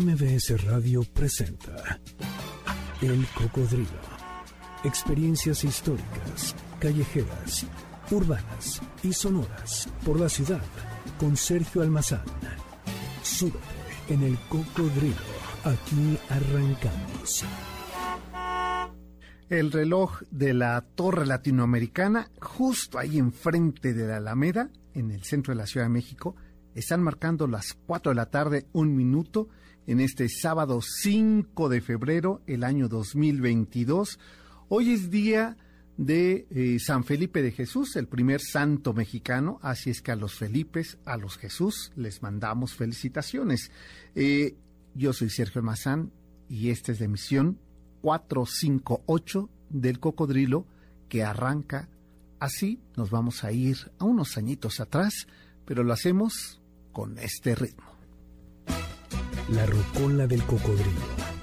MBS Radio presenta El Cocodrilo. Experiencias históricas, callejeras, urbanas y sonoras por la ciudad con Sergio Almazán. Súbete en El Cocodrilo. Aquí arrancamos. El reloj de la Torre Latinoamericana, justo ahí enfrente de la Alameda, en el centro de la Ciudad de México, están marcando las 4 de la tarde, un minuto, en este sábado 5 de febrero, el año 2022. Hoy es día de eh, San Felipe de Jesús, el primer santo mexicano, así es que a los Felipes, a los Jesús, les mandamos felicitaciones. Eh, yo soy Sergio Mazán y esta es la emisión 458 del Cocodrilo que arranca así. Nos vamos a ir a unos añitos atrás, pero lo hacemos con este ritmo. La rocola del cocodrilo.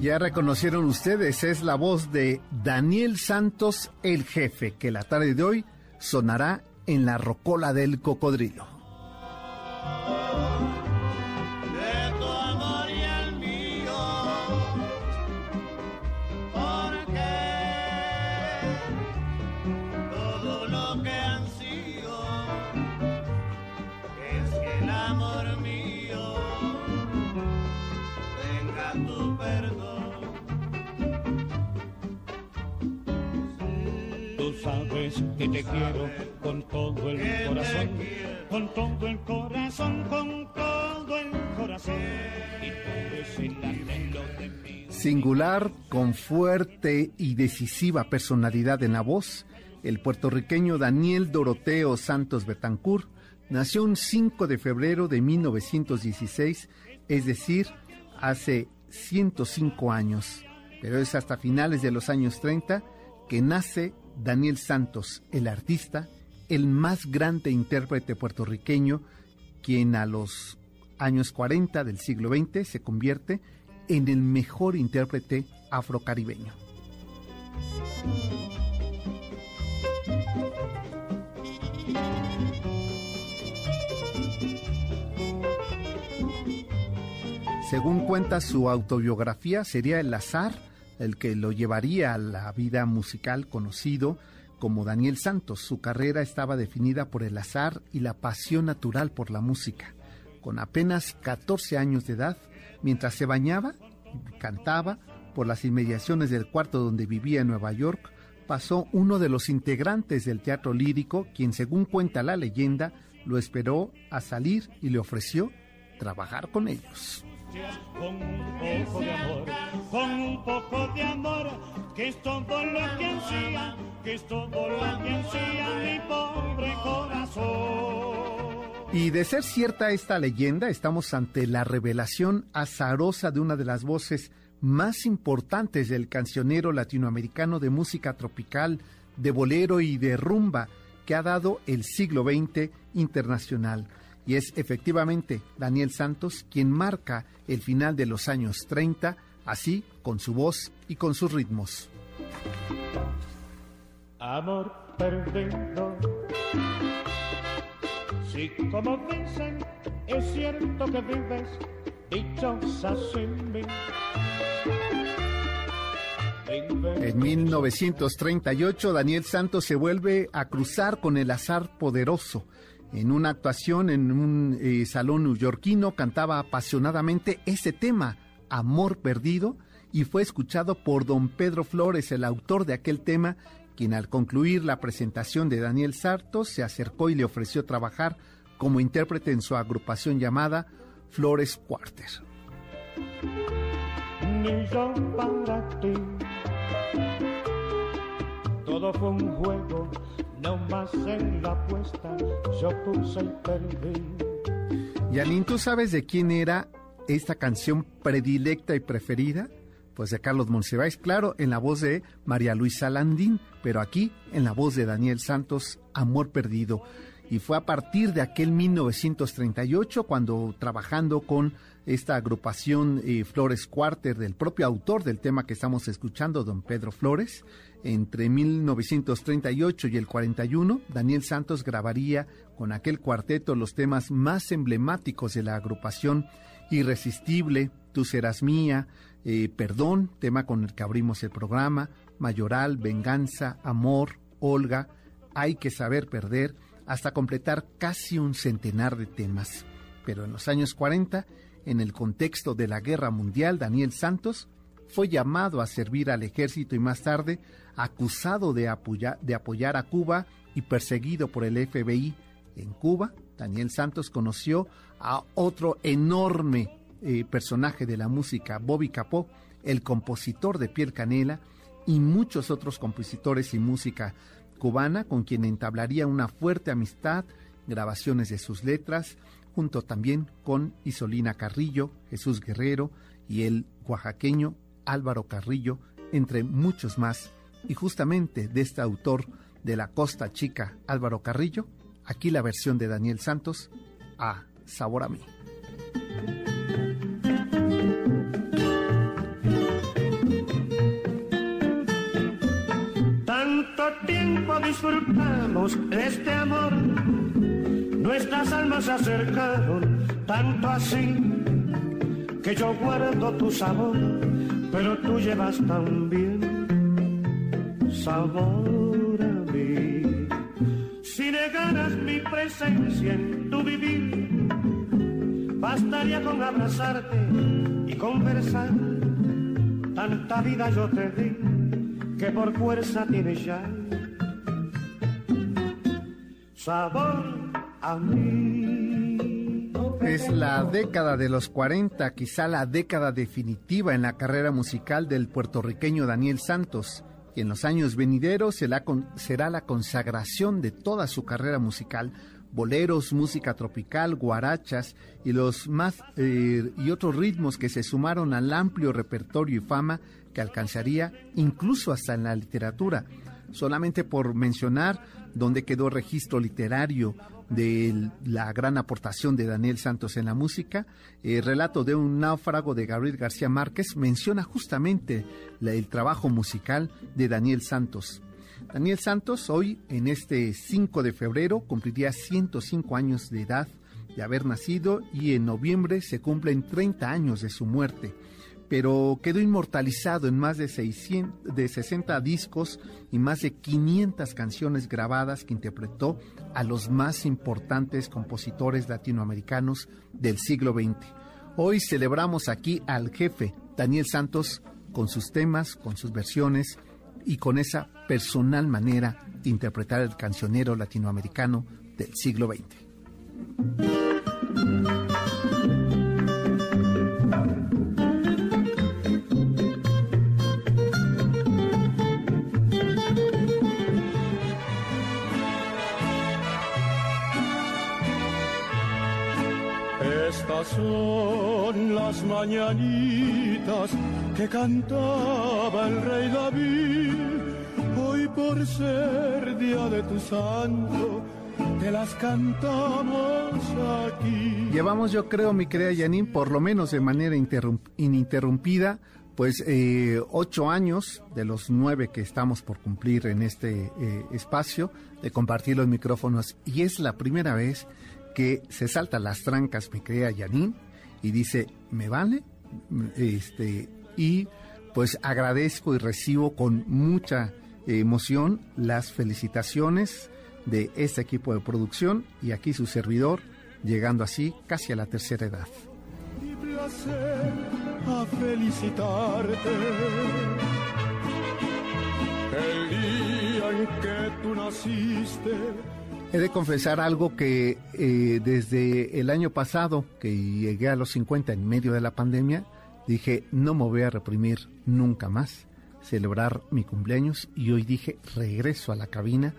Ya reconocieron ustedes, es la voz de Daniel Santos, el jefe, que la tarde de hoy sonará en la rocola del cocodrilo. Que te quiero con todo el corazón, con todo el corazón, con todo el corazón. Singular, con fuerte y decisiva personalidad en la voz, el puertorriqueño Daniel Doroteo Santos Betancourt nació un 5 de febrero de 1916, es decir, hace 105 años, pero es hasta finales de los años 30 que nace Daniel Santos, el artista, el más grande intérprete puertorriqueño, quien a los años 40 del siglo XX se convierte en el mejor intérprete afrocaribeño. Según cuenta su autobiografía, sería el azar el que lo llevaría a la vida musical conocido como Daniel Santos. Su carrera estaba definida por el azar y la pasión natural por la música. Con apenas 14 años de edad, mientras se bañaba cantaba por las inmediaciones del cuarto donde vivía en Nueva York, pasó uno de los integrantes del teatro lírico, quien según cuenta la leyenda, lo esperó a salir y le ofreció trabajar con ellos con un poco de amor, con un poco de amor, que es todo lo que que es todo lo que mi pobre corazón. Y de ser cierta esta leyenda, estamos ante la revelación azarosa de una de las voces más importantes del cancionero latinoamericano de música tropical, de bolero y de rumba que ha dado el siglo XX internacional y es efectivamente Daniel Santos quien marca el final de los años 30, así con su voz y con sus ritmos. Amor perdido. Si como dicen, es cierto que vives dichosa sin mí. En 1938, Daniel Santos se vuelve a cruzar con el azar poderoso en una actuación en un eh, salón neoyorquino, cantaba apasionadamente ese tema, Amor Perdido, y fue escuchado por don Pedro Flores, el autor de aquel tema, quien al concluir la presentación de Daniel Santos se acercó y le ofreció trabajar como intérprete en su agrupación llamada Flores Quarter. Todo fue un juego, no más en la apuesta, yo puse y perdí. Yanin, ¿tú sabes de quién era esta canción predilecta y preferida? Pues de Carlos Monsiváis, claro, en la voz de María Luisa Landín, pero aquí en la voz de Daniel Santos, Amor Perdido. Y fue a partir de aquel 1938 cuando trabajando con esta agrupación eh, Flores Quarter del propio autor del tema que estamos escuchando, don Pedro Flores, entre 1938 y el 41, Daniel Santos grabaría con aquel cuarteto los temas más emblemáticos de la agrupación Irresistible, Tú serás mía, eh, Perdón, tema con el que abrimos el programa, Mayoral, Venganza, Amor, Olga, Hay que saber perder, hasta completar casi un centenar de temas. Pero en los años 40, en el contexto de la Guerra Mundial, Daniel Santos fue llamado a servir al ejército y más tarde acusado de apoyar, de apoyar a Cuba y perseguido por el FBI en Cuba. Daniel Santos conoció a otro enorme eh, personaje de la música, Bobby Capó, el compositor de Piel Canela, y muchos otros compositores y música cubana con quien entablaría una fuerte amistad, grabaciones de sus letras, junto también con Isolina Carrillo, Jesús Guerrero y el oaxaqueño Álvaro Carrillo, entre muchos más. Y justamente de este autor de la Costa Chica, Álvaro Carrillo, aquí la versión de Daniel Santos, a Sabor a mí. Tanto tiempo disfrutamos este amor, nuestras almas se acercaron, tanto así que yo guardo tu sabor pero tú llevas también sabor a mí. Si negaras mi presencia en tu vivir, bastaría con abrazarte y conversar. Tanta vida yo te di que por fuerza tienes ya sabor a mí. Es la década de los 40, quizá la década definitiva en la carrera musical del puertorriqueño Daniel Santos, en los años venideros será la consagración de toda su carrera musical, boleros, música tropical, guarachas y los más eh, y otros ritmos que se sumaron al amplio repertorio y fama que alcanzaría incluso hasta en la literatura. Solamente por mencionar dónde quedó registro literario de la gran aportación de Daniel Santos en la música. El relato de un náufrago de Gabriel García Márquez menciona justamente el trabajo musical de Daniel Santos. Daniel Santos hoy, en este 5 de febrero, cumpliría 105 años de edad de haber nacido y en noviembre se cumplen 30 años de su muerte pero quedó inmortalizado en más de, 600, de 60 discos y más de 500 canciones grabadas que interpretó a los más importantes compositores latinoamericanos del siglo XX. Hoy celebramos aquí al jefe, Daniel Santos, con sus temas, con sus versiones y con esa personal manera de interpretar el cancionero latinoamericano del siglo XX. Son las mañanitas que cantaba el rey David. Hoy por ser día de tu santo, te las cantamos aquí. Llevamos, yo creo, mi querida Janine, por lo menos de manera ininterrumpida, pues eh, ocho años de los nueve que estamos por cumplir en este eh, espacio de compartir los micrófonos y es la primera vez que se salta las trancas, me crea Yanin, y dice, ¿me vale? Este, y pues agradezco y recibo con mucha emoción las felicitaciones de este equipo de producción y aquí su servidor, llegando así casi a la tercera edad. Mi placer a felicitarte. El día que tú naciste. He de confesar algo que eh, desde el año pasado, que llegué a los 50 en medio de la pandemia, dije, no me voy a reprimir nunca más, celebrar mi cumpleaños y hoy dije, regreso a la cabina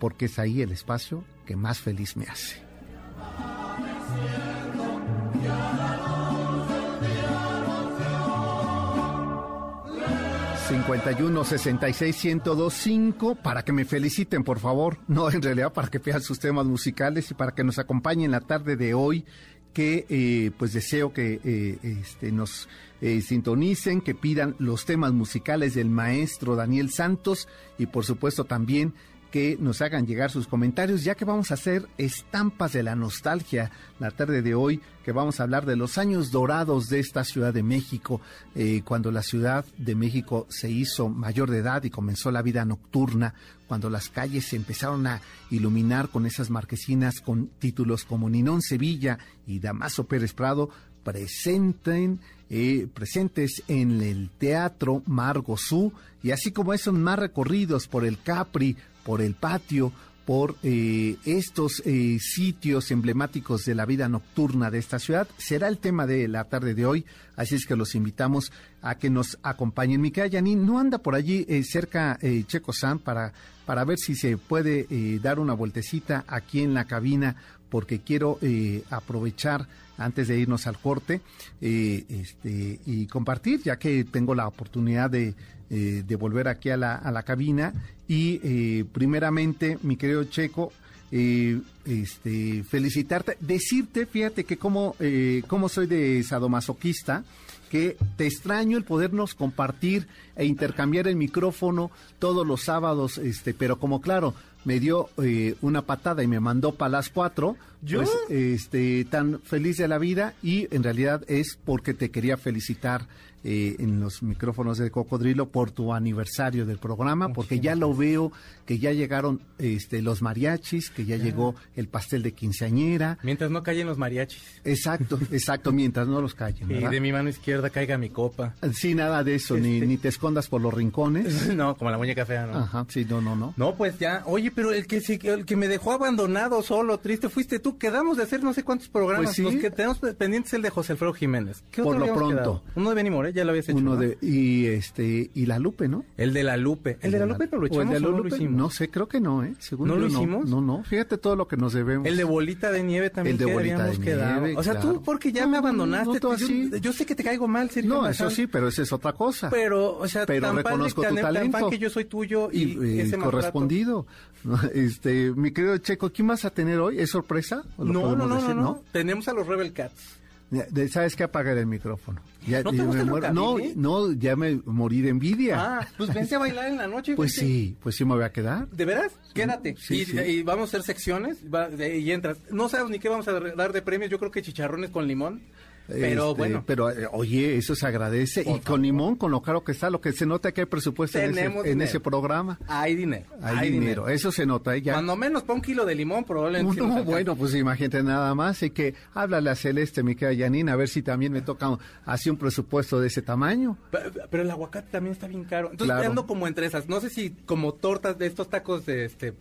porque es ahí el espacio que más feliz me hace. 51 66 1025 para que me feliciten, por favor. No, en realidad para que vean sus temas musicales y para que nos acompañen la tarde de hoy. Que eh, pues deseo que eh, este, nos eh, sintonicen, que pidan los temas musicales del maestro Daniel Santos y por supuesto también que nos hagan llegar sus comentarios, ya que vamos a hacer estampas de la nostalgia la tarde de hoy, que vamos a hablar de los años dorados de esta Ciudad de México, eh, cuando la Ciudad de México se hizo mayor de edad y comenzó la vida nocturna, cuando las calles se empezaron a iluminar con esas marquesinas con títulos como Ninón Sevilla y Damaso Pérez Prado, presenten eh, presentes en el Teatro Margosú y así como esos más recorridos por el Capri, por el patio, por eh, estos eh, sitios emblemáticos de la vida nocturna de esta ciudad. Será el tema de la tarde de hoy, así es que los invitamos a que nos acompañen. Micaela Yanin, ¿no anda por allí eh, cerca Checo San para, para ver si se puede dar una vueltecita aquí en la cabina? Porque quiero aprovechar antes de irnos al corte este, y compartir, ya que tengo la oportunidad de eh, volver aquí a la, a la cabina. Y eh, primeramente, mi querido Checo, eh, este, felicitarte, decirte, fíjate que como, como soy de sadomasoquista, que te extraño el podernos compartir e intercambiar el micrófono todos los sábados, este, pero como claro, me dio una patada y me mandó para las cuatro, ¿Yo? pues este, tan feliz de la vida y en realidad es porque te quería felicitar eh, en los micrófonos de Cocodrilo por tu aniversario del programa, porque ya lo veo que ya llegaron este, los mariachis, que ya llegó el pastel de quinceañera. Mientras no callen los mariachis. Exacto, exacto, mientras no los callen. Y de mi mano izquierda caiga mi copa. Sí, nada de eso, ni, este ni te escondas por los rincones. no, como la muñeca fea, ¿no? Ajá, sí, no, no, no. No, pues ya, oye, pero el que, el que me dejó abandonado, solo, triste, fuiste tú. Quedamos de hacer no sé cuántos programas. Pues sí. Los que tenemos pendientes el de José Alfredo Jiménez. ¿Qué por lo pronto. Uno de Benny More, ya lo habías hecho. Uno de, y este, y la Lupe, ¿no? El de la Lupe. El, de la Lupe pero lo echamos el de la Lupe? lo hicimos. No sé, creo que no, ¿eh? ¿No lo hicimos? No, no, fíjate todo lo que nos debemos. El de bolita de nieve también. El de bolita de nieve. O sea, tú porque ya me abandonaste. No, así. Yo, sé que te caigo mal, Sergio. No, eso sí, pero esa es otra cosa. Pero, o sea, pero tan reconozco tu tan, talento. Tan que yo soy tuyo y, y ese correspondido. Este, mi querido Checo, ¿quién vas a tener hoy? ¿Es sorpresa? No, no, no, no, no, Tenemos a los Rebel Cats. ¿Sabes qué? Apagar el micrófono. Ya, ¿No te gusta me muero. No, no, ya me morí de envidia. Ah, pues vente a bailar en la noche. Pues sí, pues sí me voy a quedar. ¿De veras? Quédate. Sí, y, sí. y vamos a hacer secciones y entras. No sabes ni qué vamos a dar de premios. Yo creo que chicharrones con limón. Pero Este, bueno. Pero eh, oye, eso se agradece. Por y con limón, con lo caro que está, lo que se nota que hay presupuesto en ese, en ese programa. Hay dinero. Hay, dinero. Eso se nota. ¿eh? Ya. Cuando menos para un kilo de limón, probablemente. sí No, bueno, pues imagínate nada más. Y que háblale a Celeste, mi querida Janine, a ver si también me toca así un presupuesto de ese tamaño. Pe- Pero el aguacate también está bien caro. Entonces Claro. ando como entre esas. No sé si como tortas de estos tacos de este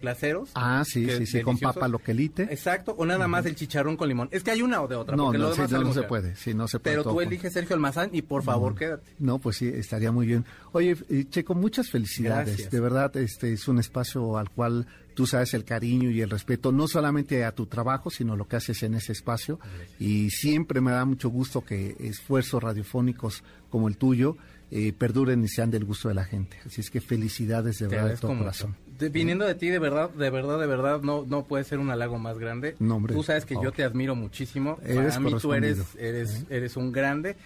placeros. Ah, sí, sí, sí, con papa loquelite. Exacto. O nada más el chicharrón con limón. Es que hay una o de otra. No, porque lo no, sí, demás no muy se puede. Sí, no se puede. Pero tú eliges Sergio Almazán y por favor quédate. No, pues sí, estaría muy bien. Oye, eh, Checo, muchas felicidades. Gracias. De verdad, este es un espacio al cual tú sabes el cariño y el respeto, no solamente a tu trabajo, sino lo que haces en ese espacio. Y siempre me da mucho gusto que esfuerzos radiofónicos como el tuyo eh, perduren y sean del gusto de la gente. Así es que felicidades de Te verdad de todo mucho. corazón. De- viniendo de ti, de verdad, de verdad, de verdad, no, no puede ser un halago más grande. No, hombre, tú sabes que yo te admiro muchísimo. Eres Para mí tú eres, eres, eres un grande.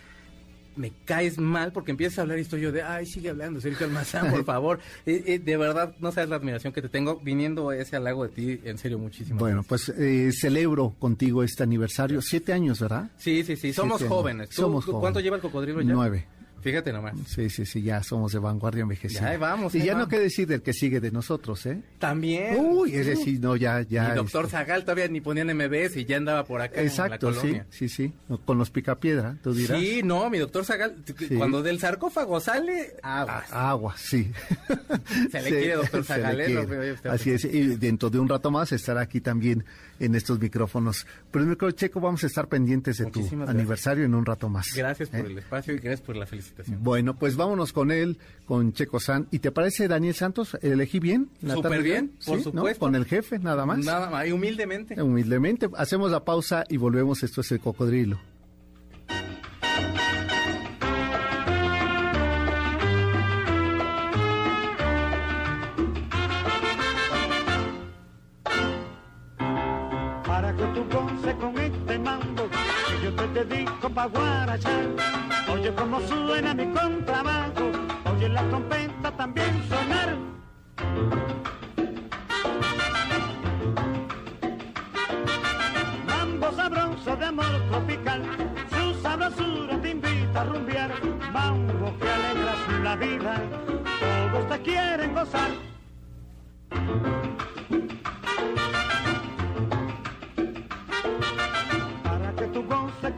Me caes mal porque empiezas a hablar y estoy yo de, ay, sigue hablando, Sergio Almazán, por favor. Eh, eh, de verdad, no sabes la admiración que te tengo viniendo ese halago de ti, en serio, muchísimo. Bueno, pues eh, celebro contigo este aniversario. Siete años, ¿verdad? Sí, sí, sí, somos Siete jóvenes. ¿Tú- Somos tú- jóvenes. ¿Cuánto lleva el cocodrilo ya? Nueve. Fíjate nomás. Sí, sí, sí, ya somos de vanguardia envejecida. Ya, vamos, Y ya no vamos. qué decir del que sigue de nosotros, ¿eh? También. Uy, es decir, no, ya, ya. Y doctor este, Zagal todavía ni ponían MBS y ya andaba por acá Exacto, en la sí, colonia. sí, sí. Con los picapiedra, tú dirás. Sí, no, mi doctor Zagal, Sí. cuando del sarcófago sale, aguas. Ah, Agua, sí. Se le quiere, doctor Zagal. Así es, y dentro de un rato más estará aquí también en estos micrófonos. Pero mi querido Checo, vamos a estar pendientes de tu gracias. aniversario en un rato más. Gracias por ¿eh? el espacio y gracias por la felicitación. Bueno, pues vámonos con él, con Checo San. ¿Y te parece, Daniel Santos? ¿Elegí bien? Súper bien, por ¿Sí? ¿No? supuesto. Con el jefe, nada más. Nada más, y humildemente. Humildemente. Hacemos la pausa y volvemos. Esto es el cocodrilo. Dedico pa' guarachar. Oye cómo suena mi contrabajo, oye la trompeta también sonar. Mambo sabroso de amor tropical, su sabrosura te invita a rumbear. Mambo que alegra la vida, todos te quieren gozar.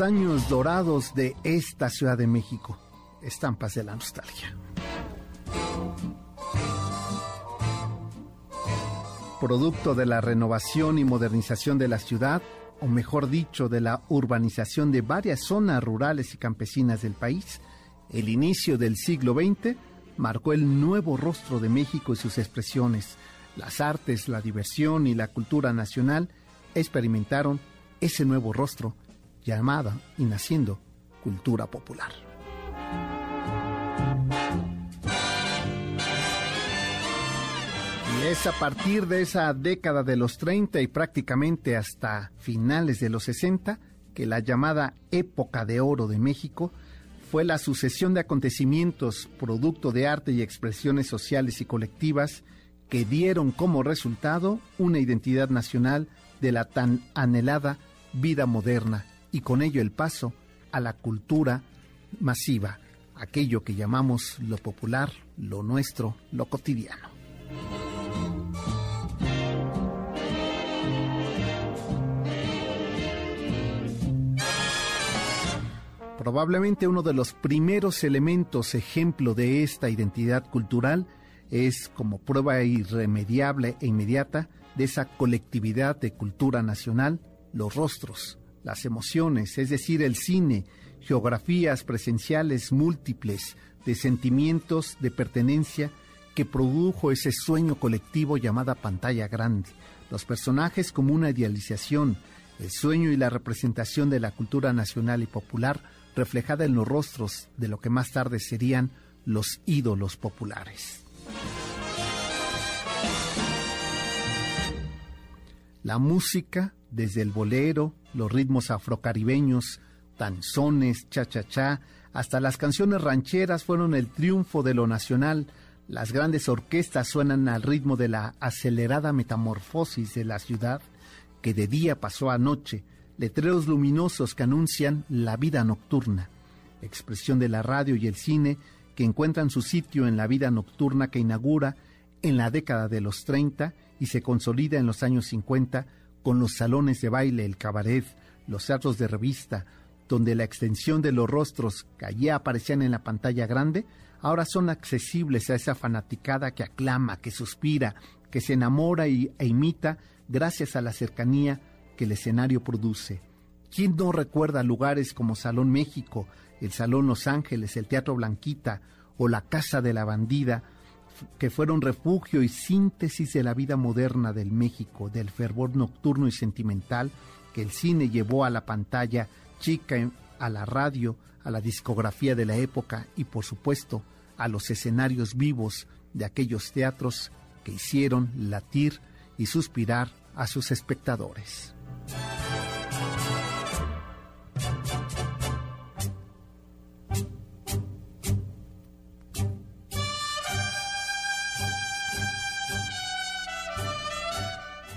Años dorados de esta Ciudad de México. Estampas de la nostalgia. Producto de la renovación y modernización de la ciudad, o mejor dicho, de la urbanización de varias zonas rurales y campesinas del país, el inicio del siglo XX marcó el nuevo rostro de México y sus expresiones. Las artes, la diversión y la cultura nacional experimentaron ese nuevo rostro llamada y naciendo cultura popular. Y es a partir de esa década de los 30 y prácticamente hasta finales de los 60 que la llamada época de oro de México fue la sucesión de acontecimientos producto de arte y expresiones sociales y colectivas que dieron como resultado una identidad nacional de la tan anhelada vida moderna y con ello el paso a la cultura masiva, aquello que llamamos lo popular, lo nuestro, lo cotidiano. Probablemente uno de los primeros elementos ejemplo de esta identidad cultural es como prueba irremediable e inmediata de esa colectividad de cultura nacional, los rostros, las emociones, es decir, el cine, geografías presenciales múltiples de sentimientos de pertenencia que produjo ese sueño colectivo llamada pantalla grande, los personajes como una idealización, el sueño y la representación de la cultura nacional y popular reflejada en los rostros de lo que más tarde serían los ídolos populares. La música, desde el bolero, los ritmos afrocaribeños, danzones, cha-cha-cha, hasta las canciones rancheras fueron el triunfo de lo nacional. Las grandes orquestas suenan al ritmo de la acelerada metamorfosis de la ciudad que de día pasó a noche, letreros luminosos que anuncian la vida nocturna, expresión de la radio y el cine que encuentran su sitio en la vida nocturna que inaugura en la década de los 30 y se consolida en los años 50 con los salones de baile, el cabaret, los teatros de revista, donde la extensión de los rostros que allí aparecían en la pantalla grande, ahora son accesibles a esa fanaticada que aclama, que suspira, que se enamora y, e imita gracias a la cercanía que el escenario produce. ¿Quién no recuerda lugares como Salón México, el Salón Los Ángeles, el Teatro Blanquita o la Casa de la Bandida, que fueron refugio y síntesis de la vida moderna del México, del fervor nocturno y sentimental que el cine llevó a la pantalla chica, a la radio, a la discografía de la época y por supuesto a los escenarios vivos de aquellos teatros que hicieron latir y suspirar a sus espectadores.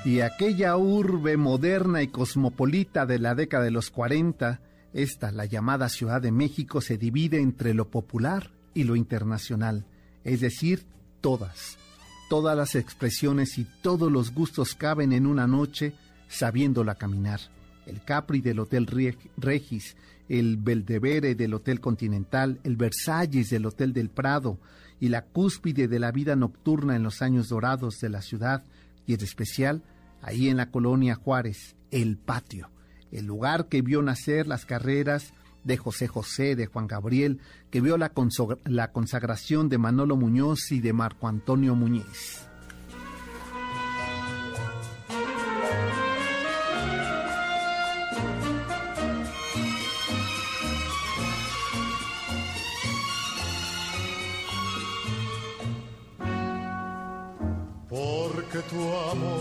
Y aquella urbe moderna y cosmopolita de la década de los 40, esta, la llamada Ciudad de México, se divide entre lo popular y lo internacional, es decir, todas. Todas las expresiones y todos los gustos caben en una noche sabiéndola caminar. El Capri del Hotel Regis, el Belvedere del Hotel Continental, el Versalles del Hotel del Prado y la cúspide de la vida nocturna en los años dorados de la ciudad y en especial ahí en la colonia Juárez, el patio, el lugar que vio nacer las carreras de José José, de Juan Gabriel, que vio la, consagración de Manolo Muñoz y de Marco Antonio Muñiz. que tu amor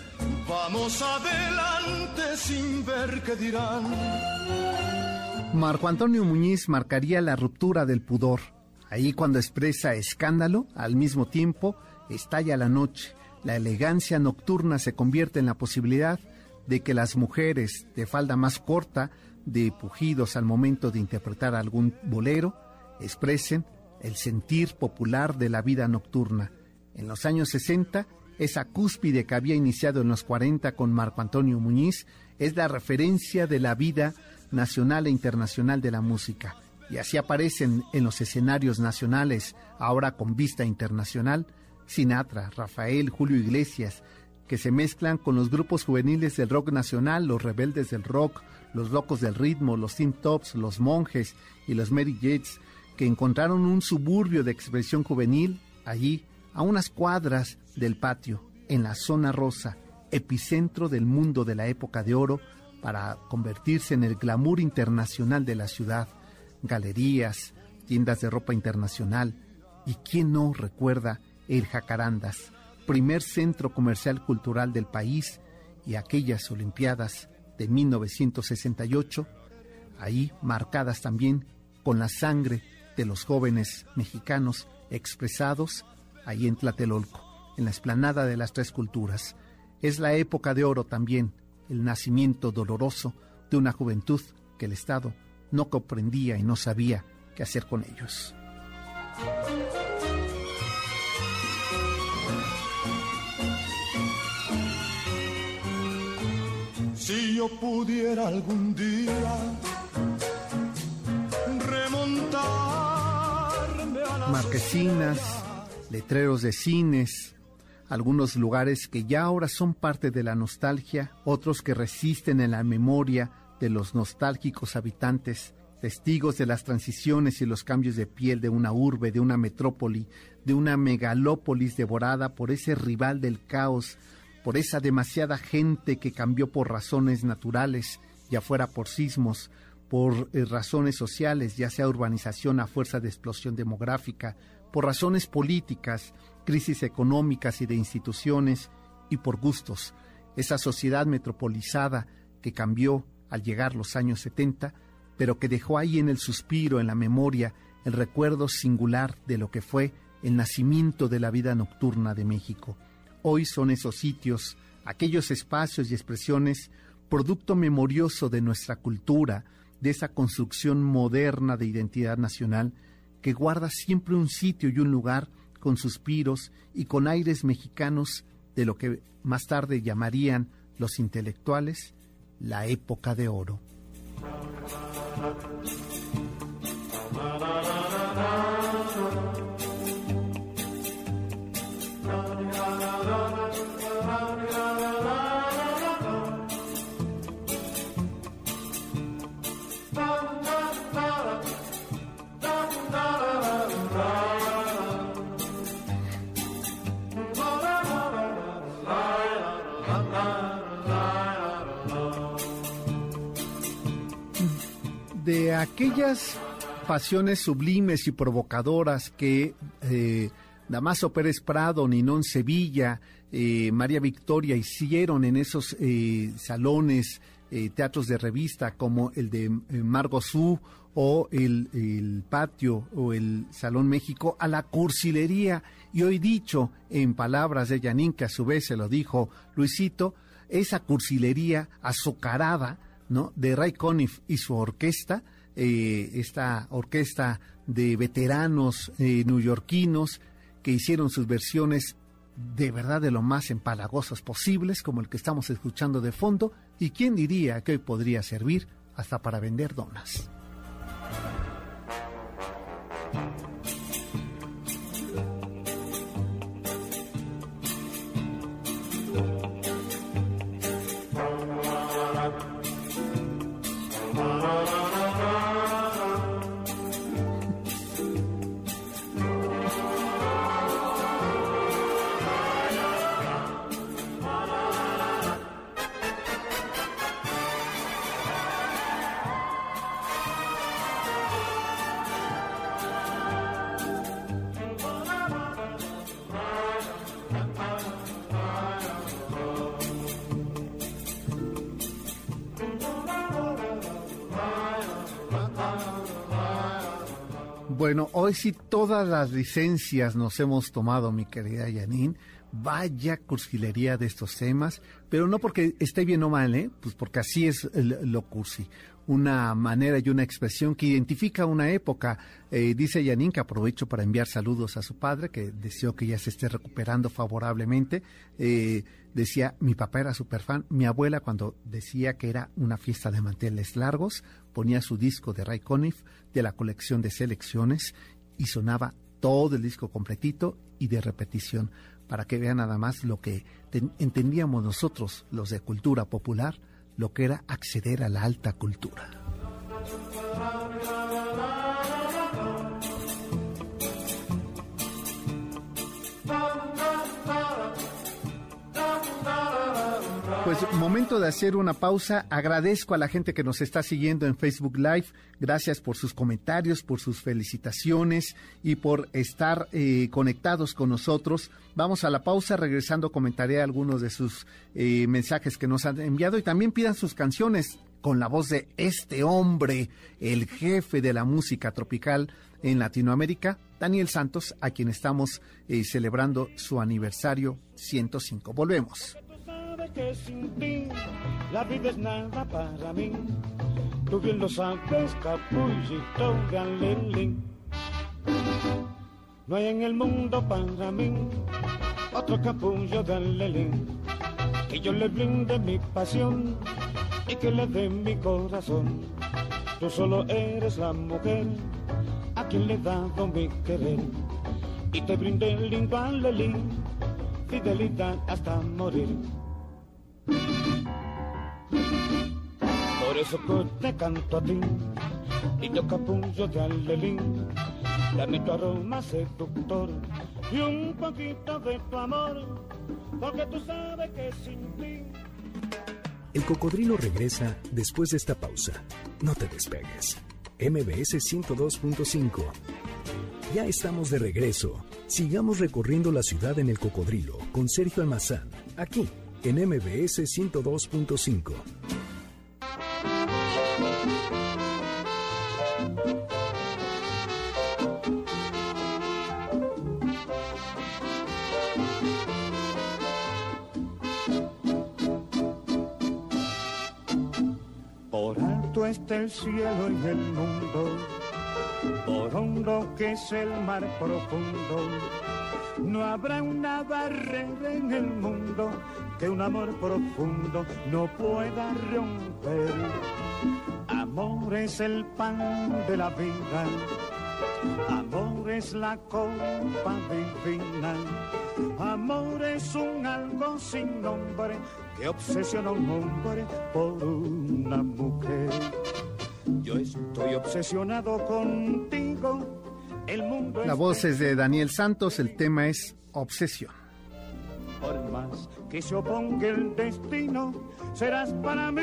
Vamos adelante sin ver qué dirán. Marco Antonio Muñiz marcaría la ruptura del pudor. Ahí cuando expresa escándalo, al mismo tiempo estalla la noche. La elegancia nocturna se convierte en la posibilidad de que las mujeres de falda más corta, de pujidos al momento de interpretar algún bolero, expresen el sentir popular de la vida nocturna. En los años 60 esa cúspide que había iniciado en los 40 con Marco Antonio Muñiz, es la referencia de la vida nacional e internacional de la música. Y así aparecen en los escenarios nacionales, ahora con vista internacional, Sinatra, Rafael, Julio Iglesias, que se mezclan con los grupos juveniles del rock nacional, los rebeldes del rock, los locos del ritmo, los Tim Tops, los monjes y los Mary Jets, que encontraron un suburbio de expresión juvenil allí a unas cuadras del patio, en la zona rosa, epicentro del mundo de la época de oro, para convertirse en el glamour internacional de la ciudad, galerías, tiendas de ropa internacional, y quién no recuerda el Jacarandas, primer centro comercial cultural del país, y aquellas Olimpiadas de 1968, ahí marcadas también con la sangre de los jóvenes mexicanos expresados ahí en Tlatelolco, en la explanada de las tres culturas. Es la época de oro también, el nacimiento doloroso de una juventud que el Estado no comprendía y no sabía qué hacer con ellos. Si yo pudiera algún día remontarme a las Marquesinas, letreros de cines, algunos lugares que ya ahora son parte de la nostalgia, otros que resisten en la memoria de los nostálgicos habitantes, testigos de las transiciones y los cambios de piel de una urbe, de una metrópoli, de una megalópolis devorada por ese rival del caos, por esa demasiada gente que cambió por razones naturales, ya fuera por sismos, por eh, razones sociales, ya sea urbanización a fuerza de explosión demográfica, por razones políticas, crisis económicas y de instituciones, y por gustos. Esa sociedad metropolizada que cambió al llegar los años 70, pero que dejó ahí en el suspiro, en la memoria, el recuerdo singular de lo que fue el nacimiento de la vida nocturna de México. Hoy son esos sitios, aquellos espacios y expresiones, producto memorioso de nuestra cultura, de esa construcción moderna de identidad nacional que guarda siempre un sitio y un lugar con suspiros y con aires mexicanos de lo que más tarde llamarían los intelectuales la época de oro. De aquellas pasiones sublimes y provocadoras que eh, Damaso Pérez Prado, Ninón Sevilla, eh, María Victoria hicieron en esos eh, salones, teatros de revista como el de Margo Su o el, patio o el Salón México a la cursilería. Y hoy dicho en palabras de Yanín, que a su vez se lo dijo Luisito, esa cursilería azucarada, de Ray Conniff y su orquesta, eh, esta orquesta de veteranos eh, neoyorquinos que hicieron sus versiones de verdad de lo más empalagosas posibles, como el que estamos escuchando de fondo, y quién diría que hoy podría servir hasta para vender donas. Bueno, hoy sí todas las licencias nos hemos tomado, mi querida Janine. Vaya cursilería de estos temas, pero no porque esté bien o mal, ¿eh? Pues porque así es lo cursi. Una manera y una expresión que identifica una época. Eh, dice Janine que aprovecho para enviar saludos a su padre, que deseo que ya se esté recuperando favorablemente. Eh, decía, mi papá era súper fan. Mi abuela, cuando decía que era una fiesta de manteles largos, ponía su disco de Ray Conniff de la colección de selecciones y sonaba todo el disco completito y de repetición para que vean nada más lo que entendíamos nosotros, los de cultura popular, lo que era acceder a la alta cultura. Momento de hacer una pausa. Agradezco a la gente que nos está siguiendo en Facebook Live. Gracias por sus comentarios, por sus felicitaciones y por estar eh, conectados con nosotros. Vamos a la pausa. Regresando comentaré algunos de sus eh, mensajes que nos han enviado y también pidan sus canciones con la voz de este hombre, el jefe de la música tropical en Latinoamérica, Daniel Santos, a quien estamos eh, celebrando su aniversario 105. Volvemos que sin ti la vida es nada para mí. Tú bien lo sabes, capullito de No hay en el mundo para mí otro capullo de alelín. Que yo le brinde mi pasión y que le dé mi corazón. Tú solo eres la mujer a quien le he dado mi querer. Y te brindé el alelín, fidelidad hasta morir. Por eso te canto a ti, y yo capullo de alelín, dame tu aroma seductor y un poquito de tu amor, porque tú sabes que sin ti... El cocodrilo regresa después de esta pausa. No te despegues. MBS 102.5. Ya estamos de regreso. Sigamos recorriendo la ciudad en el cocodrilo con Sergio Almazán, aquí en MBS 102.5. Por alto esté el cielo en el mundo, por hondo que es el mar profundo, no habrá una barrera en el mundo que un amor profundo no pueda romper. Amor es el pan de la vida, amor es la copa divina, amor es un algo sin nombre que obsesiona un hombre por una mujer. Yo estoy obsesionado contigo. La voz es de Daniel Santos, el tema es Obsesión. Por más que se oponga el destino, serás para mí.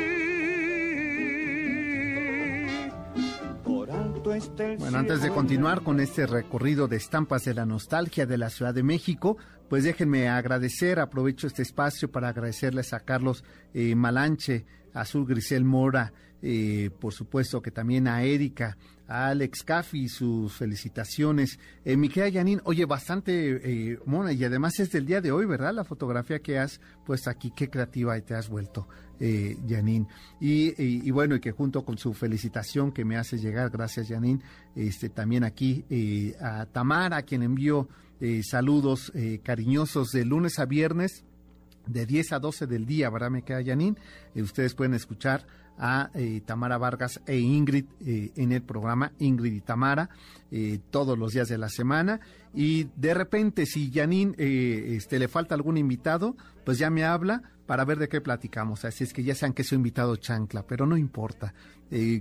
Por alto este el Bueno, antes de continuar con este recorrido de estampas de la nostalgia de la Ciudad de México, pues déjenme agradecer, aprovecho este espacio para agradecerles a Carlos eh, Malanche, a Azul Grisel Mora, eh, por supuesto que también a Erika, a Alex Caffi, sus felicitaciones. Eh, mi querida Janine, oye, bastante eh, mona y además es del día de hoy, ¿verdad? La fotografía que has puesto aquí, qué creativa te has vuelto, eh. Y, bueno, y que junto con su felicitación que me hace llegar, gracias Janine, este, también aquí eh, a Tamara, quien envió eh, saludos eh, cariñosos de lunes a viernes de 10 a 12 del día, ¿verdad? Me queda Janine. Eh, ustedes pueden escuchar a eh, Tamara Vargas e Ingrid eh, en el programa Ingrid y Tamara eh, todos los días de la semana. Y de repente, si Janine este, le falta algún invitado, pues ya me habla para ver de qué platicamos. Así es que ya sean que su invitado chancla, pero no importa.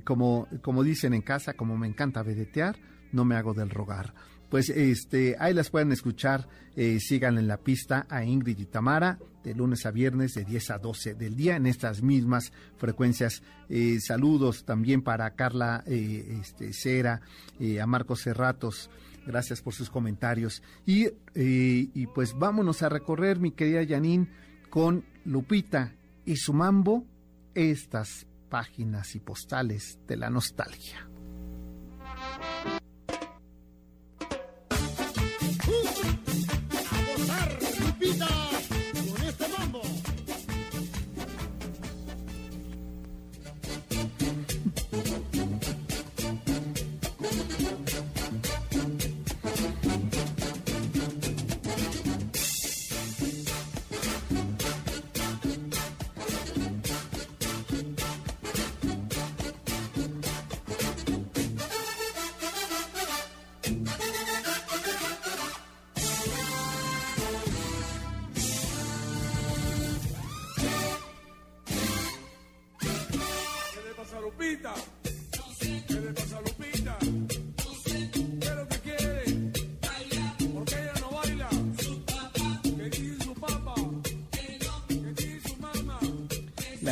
Como, como dicen en casa, como me encanta vedetear, no me hago del rogar. Pues este, ahí las pueden escuchar, eh, sigan en la pista a Ingrid y Tamara de lunes a viernes de 10 a 12 del día en estas mismas frecuencias. Eh, saludos también para Carla eh, este, Cera, eh, a Marcos Cerratos, gracias por sus comentarios. Y, eh, y pues vámonos a recorrer, mi querida Janine, con Lupita y su mambo, estas páginas y postales de la nostalgia.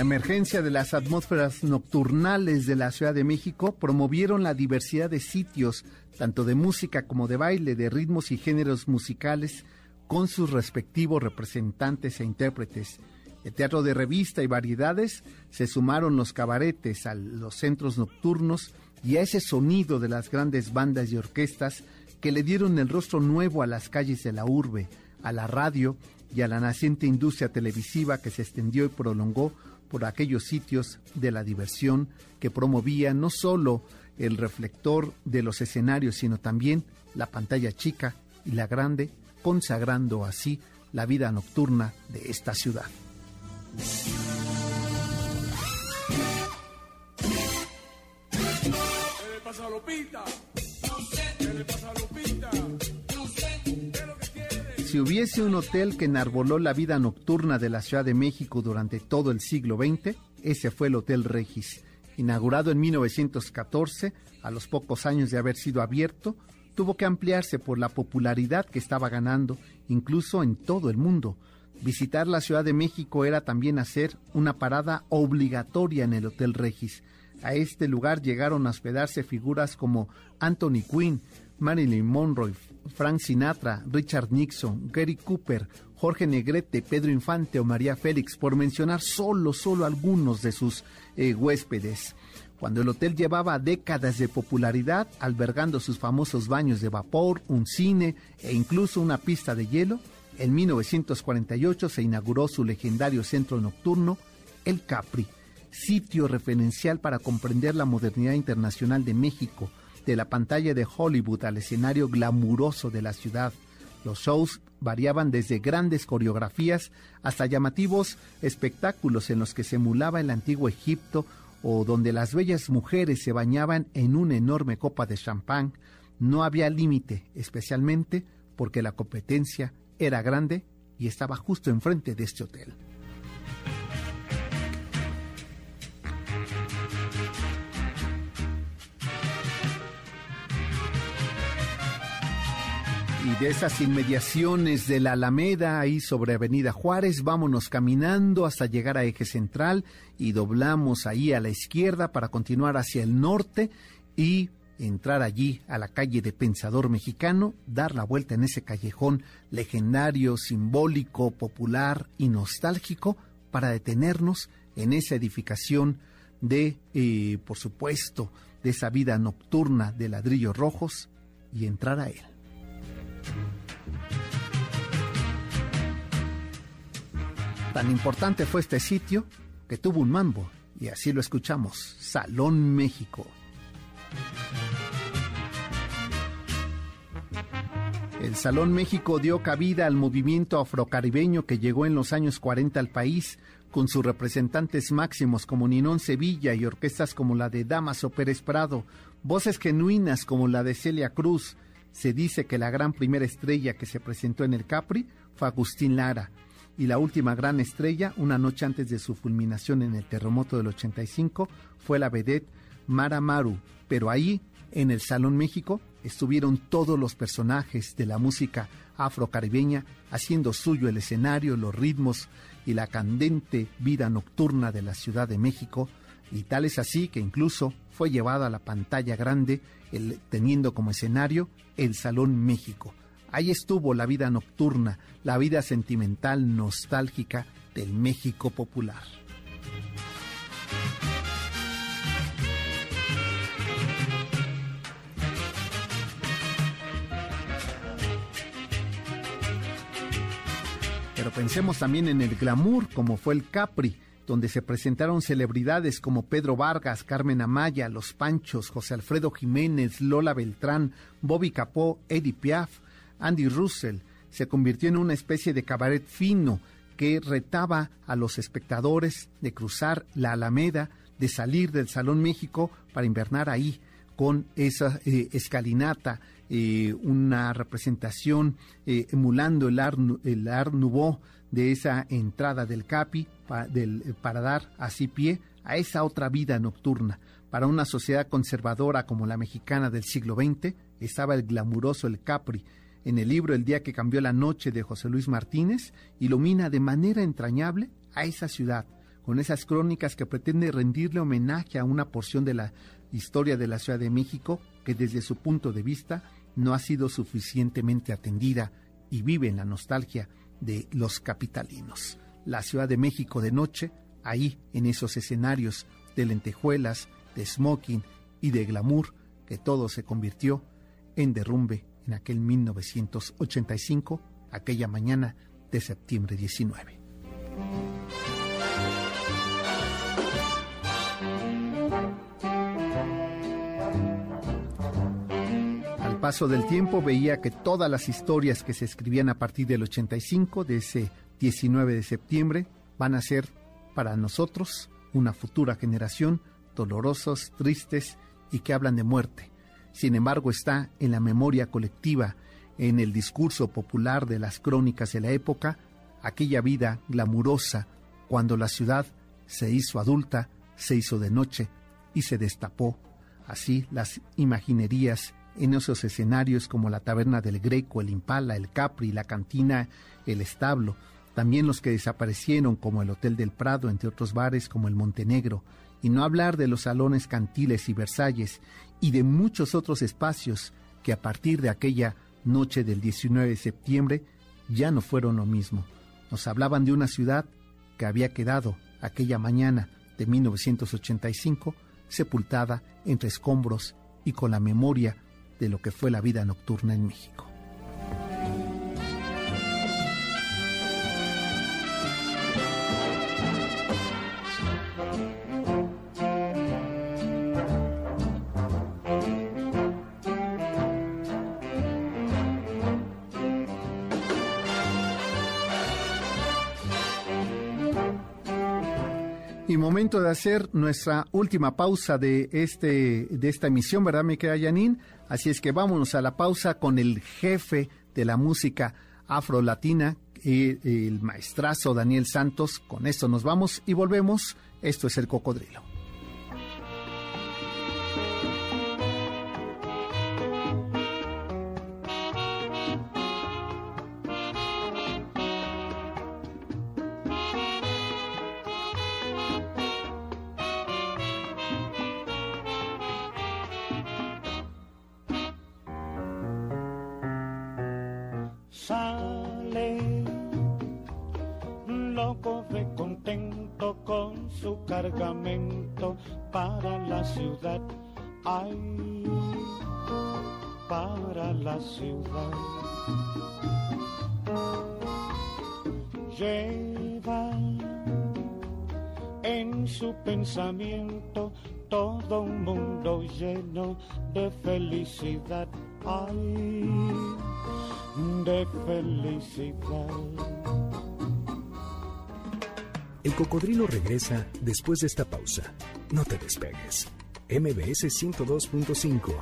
Emergencia de las atmósferas nocturnales de la Ciudad de México promovieron la diversidad de sitios, tanto de música como de baile, de ritmos y géneros musicales, con sus respectivos representantes e intérpretes. El teatro de revista y variedades se sumaron los cabaretes a los centros nocturnos y a ese sonido de las grandes bandas y orquestas que le dieron el rostro nuevo a las calles de la urbe, a la radio y a la naciente industria televisiva que se extendió y prolongó por aquellos sitios de la diversión que promovía no solo el reflector de los escenarios, sino también la pantalla chica y la grande, consagrando así la vida nocturna de esta ciudad. ¿Qué le pasa a Si hubiese un hotel que enarboló la vida nocturna de la Ciudad de México durante todo el siglo XX, ese fue el Hotel Regis. Inaugurado en 1914, a los pocos años de haber sido abierto, tuvo que ampliarse por la popularidad que estaba ganando, incluso en todo el mundo. Visitar la Ciudad de México era también hacer una parada obligatoria en el Hotel Regis. A este lugar llegaron a hospedarse figuras como Anthony Quinn, Marilyn Monroe, Frank Sinatra, Richard Nixon, Gary Cooper, Jorge Negrete, Pedro Infante o María Félix, por mencionar solo, solo algunos de sus eh, huéspedes. Cuando el hotel llevaba décadas de popularidad, albergando sus famosos baños de vapor, un cine e incluso una pista de hielo, en 1948 se inauguró su legendario centro nocturno, El Capri. sitio referencial para comprender la modernidad internacional de México, de la pantalla de Hollywood al escenario glamuroso de la ciudad. Los shows variaban desde grandes coreografías hasta llamativos espectáculos en los que se emulaba el antiguo Egipto o donde las bellas mujeres se bañaban en una enorme copa de champán. No había límite, especialmente porque la competencia era grande y estaba justo enfrente de este hotel. De esas inmediaciones de la Alameda, ahí sobre Avenida Juárez, vámonos caminando hasta llegar a Eje Central y doblamos ahí a la izquierda para continuar hacia el norte y entrar allí a la calle de Pensador Mexicano, dar la vuelta en ese callejón legendario, simbólico, popular y nostálgico para detenernos en esa edificación de, eh, por supuesto, de esa vida nocturna de ladrillos rojos y entrar a él. Tan importante fue este sitio que tuvo un mambo, y así lo escuchamos, Salón México. El Salón México dio cabida al movimiento afrocaribeño que llegó en los años 40 al país, con sus representantes máximos como Ninón Sevilla y orquestas como la de Damaso Pérez Prado, voces genuinas como la de Celia Cruz. Se dice que la gran primera estrella que se presentó en el Capri fue Agustín Lara, y la última gran estrella, una noche antes de su fulminación en el terremoto del 85, fue la vedette Mara Maru. Pero ahí, en el Salón México, estuvieron todos los personajes de la música afrocaribeña haciendo suyo el escenario, los ritmos y la candente vida nocturna de la Ciudad de México, y tal es así que incluso fue llevado a la pantalla grande, teniendo como escenario el Salón México Ahí estuvo la vida nocturna, la vida sentimental, nostálgica del México popular. Pero pensemos también en el glamour, como fue el Capri, donde se presentaron celebridades como Pedro Vargas, Carmen Amaya, Los Panchos, José Alfredo Jiménez, Lola Beltrán, Bobby Capó, Eddie Piaf, Andy Russell, se convirtió en una especie de cabaret fino que retaba a los espectadores de cruzar la Alameda, de salir del Salón México para invernar ahí con esa eh, escalinata, eh, una representación eh, emulando el Art, el Nouveau de esa entrada del Capi para dar así pie a esa otra vida nocturna. Para una sociedad conservadora como la mexicana del siglo XX, estaba el glamuroso El Capri, en el libro El día que cambió la noche de José Luis Martínez, ilumina de manera entrañable a esa ciudad, con esas crónicas que pretende rendirle homenaje a una porción de la historia de la Ciudad de México que desde su punto de vista no ha sido suficientemente atendida y vive en la nostalgia de los capitalinos. La Ciudad de México de noche, ahí en esos escenarios de lentejuelas, de smoking y de glamour, que todo se convirtió en derrumbe en aquel 1985, aquella mañana de septiembre 19. Paso del tiempo veía que todas las historias que se escribían a partir del 85, de ese 19 de septiembre, van a ser para nosotros, una futura generación, dolorosos, tristes y que hablan de muerte, sin embargo está en la memoria colectiva, en el discurso popular de las crónicas de la época, aquella vida glamurosa cuando la ciudad se hizo adulta, se hizo de noche y se destapó. Así las imaginerías en esos escenarios como la taberna del Greco, el Impala, el Capri, la cantina, el establo, también los que desaparecieron como el Hotel del Prado, entre otros bares como el Montenegro, y no hablar de los salones cantiles y Versalles y de muchos otros espacios que a partir de aquella noche del 19 de septiembre ya no fueron lo mismo. Nos hablaban de una ciudad que había quedado aquella mañana de 1985 sepultada entre escombros y con la memoria de lo que fue la vida nocturna en México. Y momento de hacer nuestra última pausa de, este, de esta emisión, ¿verdad, me queda Yanin? Así es que vámonos a la pausa con el jefe de la música afro-latina, el maestrazo Daniel Santos. Con esto nos vamos y volvemos. Esto es el cocodrilo. Lleva en su pensamiento todo un mundo lleno de felicidad. Ay, de felicidad. El cocodrilo regresa después de esta pausa. No te despegues. MBS 102.5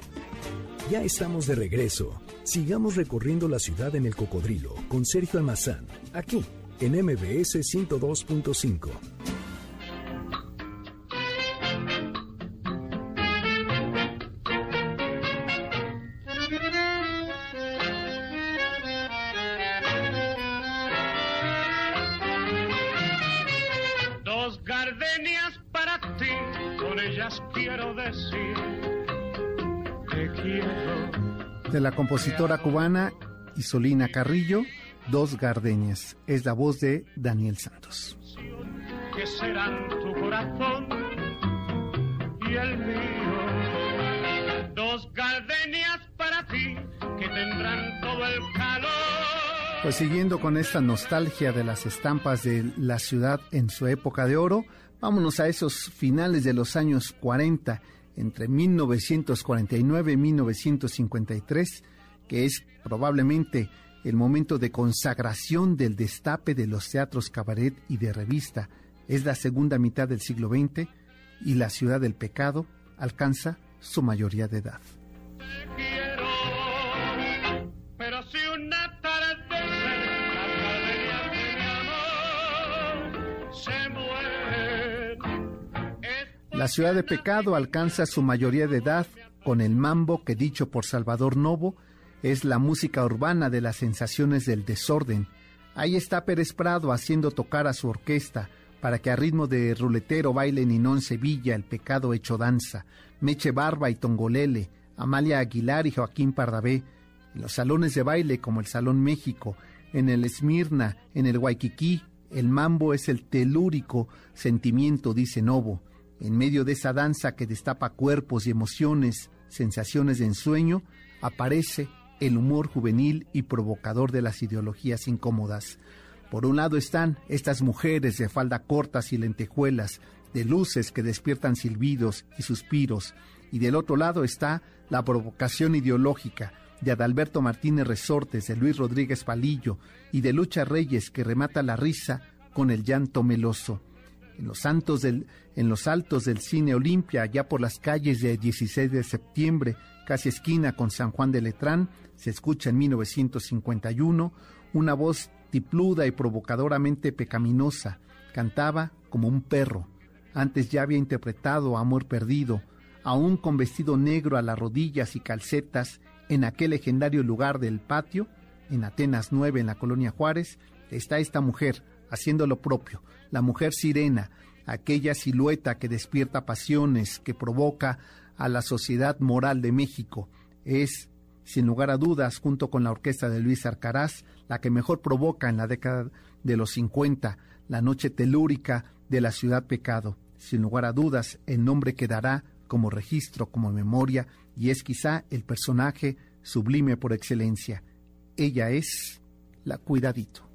ya estamos de regreso. Sigamos recorriendo la ciudad en el cocodrilo con Sergio Almazán, aquí en MBS 102.5. la compositora cubana Isolina Carrillo, Dos Gardenias. Es la voz de Daniel Santos. Que serán tu corazón y el mío. Dos gardenias para ti que tendrán todo el calor. Pues siguiendo con esta nostalgia de las estampas de la ciudad en su época de oro, vámonos a esos finales de los años 40 entre 1949 y 1953, que es probablemente el momento de consagración del destape de los teatros cabaret y de revista. Es la segunda mitad del siglo XX y la ciudad del pecado alcanza su mayoría de edad. La ciudad de pecado alcanza su mayoría de edad con el mambo que dicho por Salvador Novo es la música urbana de las sensaciones del desorden. Ahí está Pérez Prado haciendo tocar a su orquesta para que a ritmo de ruletero bailen Ninón Sevilla, el pecado hecho danza, Meche Barba y Tongolele, Amalia Aguilar y Joaquín Pardavé, en los salones de baile como el Salón México, en el Esmirna, en el Waikiki, el mambo es el telúrico sentimiento, dice Novo. En medio de esa danza que destapa cuerpos y emociones, sensaciones de ensueño, aparece el humor juvenil y provocador de las ideologías incómodas. Por un lado están estas mujeres de falda cortas y lentejuelas, de luces que despiertan silbidos y suspiros, y del otro lado está la provocación ideológica de Adalberto Martínez Resortes, de Luis Rodríguez Palillo y de Lucha Reyes que remata la risa con el llanto meloso en los, santos del, en los altos del cine Olimpia, ya por las calles de 16 de septiembre, casi esquina con San Juan de Letrán, se escucha en 1951 una voz tipluda y provocadoramente pecaminosa. Cantaba como un perro. Antes ya había interpretado Amor Perdido, aún con vestido negro a las rodillas y calcetas, en aquel legendario lugar del patio, en Atenas 9, en la colonia Juárez, está esta mujer haciendo lo propio, la mujer sirena, aquella silueta que despierta pasiones, que provoca a la sociedad moral de México. Es, sin lugar a dudas, junto con la orquesta de Luis Arcaraz, la que mejor provoca en la década de los 50 la noche telúrica de la ciudad pecado. Sin lugar a dudas, el nombre quedará como registro, como memoria, y es quizá el personaje sublime por excelencia. Ella es la cuidadito.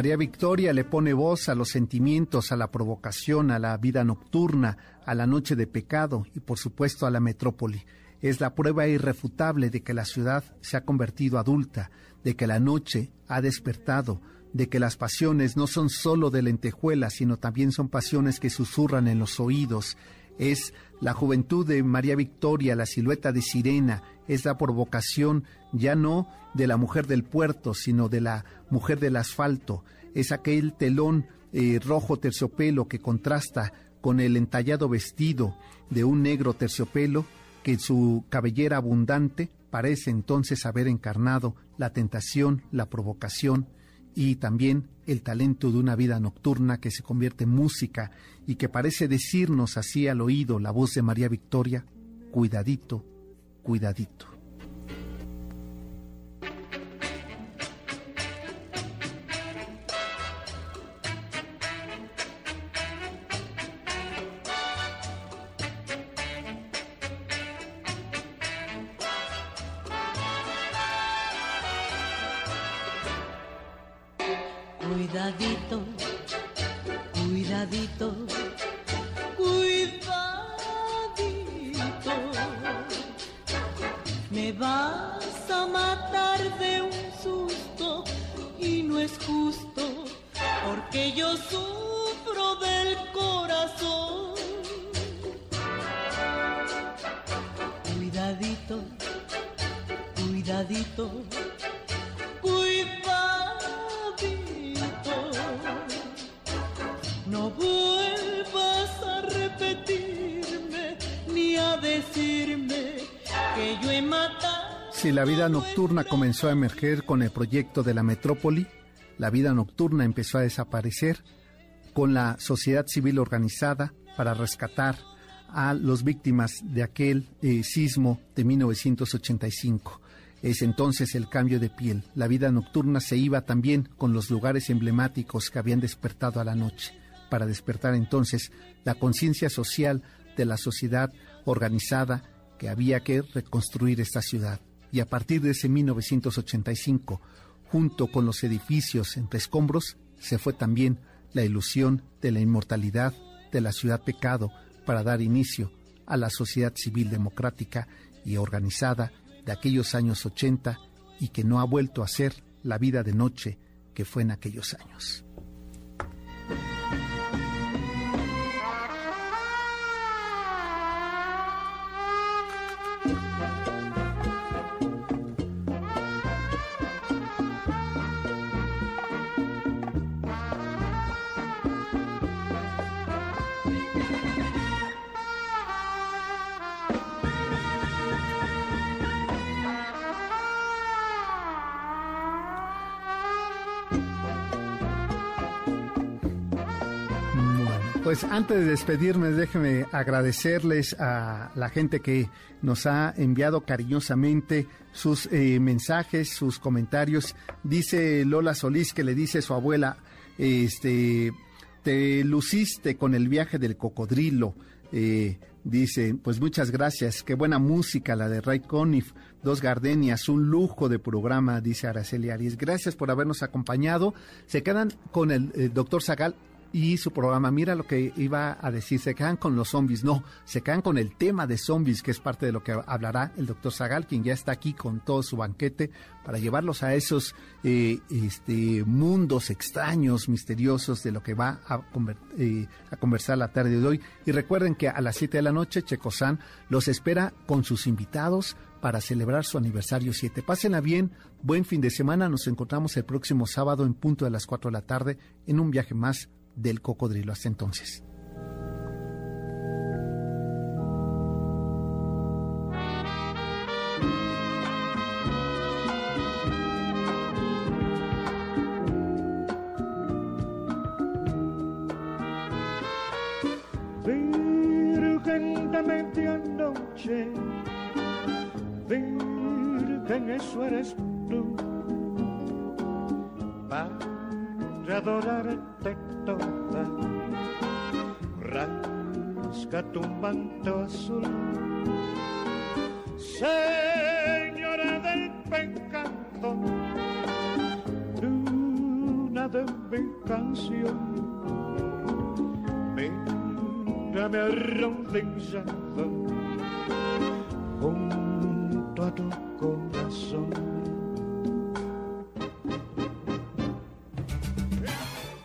María Victoria le pone voz a los sentimientos, a la provocación, a la vida nocturna, a la noche de pecado y por supuesto a la metrópoli. Es la prueba irrefutable de que la ciudad se ha convertido adulta, de que la noche ha despertado, de que las pasiones no son sólo de lentejuelas, sino también son pasiones que susurran en los oídos. Es la juventud de María Victoria, la silueta de sirena, es la provocación ya no de la mujer del puerto, sino de la mujer del asfalto. Es aquel telón eh, rojo terciopelo que contrasta con el entallado vestido de un negro terciopelo que su cabellera abundante parece entonces haber encarnado la tentación, la provocación y también el talento de una vida nocturna que se convierte en música y que parece decirnos así al oído la voz de María Victoria, cuidadito. Cuidadito, nocturna comenzó a emerger con el proyecto de la metrópoli, la vida nocturna empezó a desaparecer con la sociedad civil organizada para rescatar a las víctimas de aquel eh, sismo de 1985. Es entonces el cambio de piel. La vida nocturna se iba también con los lugares emblemáticos que habían despertado a la noche, para despertar entonces la conciencia social de la sociedad organizada que había que reconstruir esta ciudad. Y a partir de ese 1985, junto con los edificios entre escombros, se fue también la ilusión de la inmortalidad de la ciudad pecado para dar inicio a la sociedad civil democrática y organizada de aquellos años 80 y que no ha vuelto a ser la vida de noche que fue en aquellos años. Pues antes de despedirme, déjenme agradecerles a la gente que nos ha enviado cariñosamente sus eh, mensajes, sus comentarios. Dice Lola Solís que le dice a su abuela, este, te luciste con el viaje del cocodrilo. Eh, dice, pues muchas gracias, qué buena música la de Ray Conniff, dos gardenias, un lujo de programa, dice Araceli Arias. Gracias por habernos acompañado. Se quedan con el, el doctor Zagal y su programa. Mira lo que iba a decir, se quedan con los zombies. No, se quedan con el tema de zombies, que es parte de lo que hablará el doctor Zagal, quien ya está aquí con todo su banquete para llevarlos a esos eh, este, mundos extraños, misteriosos de lo que va a, eh, a, conversar la tarde de hoy. Y recuerden que a las 7 de la noche Checosán los espera con sus invitados para celebrar su aniversario 7. Pásenla bien, buen fin de semana, nos encontramos el próximo sábado en punto de las 4 de la tarde en un viaje más del cocodrilo. Hasta entonces. Virgen de medianoche, Virgen, eso eres tú. Padre adorarte toda. Rasca tu manto azul, señora del pecado, luna de mi canción. Mírame arrodillado junto a tu corazón.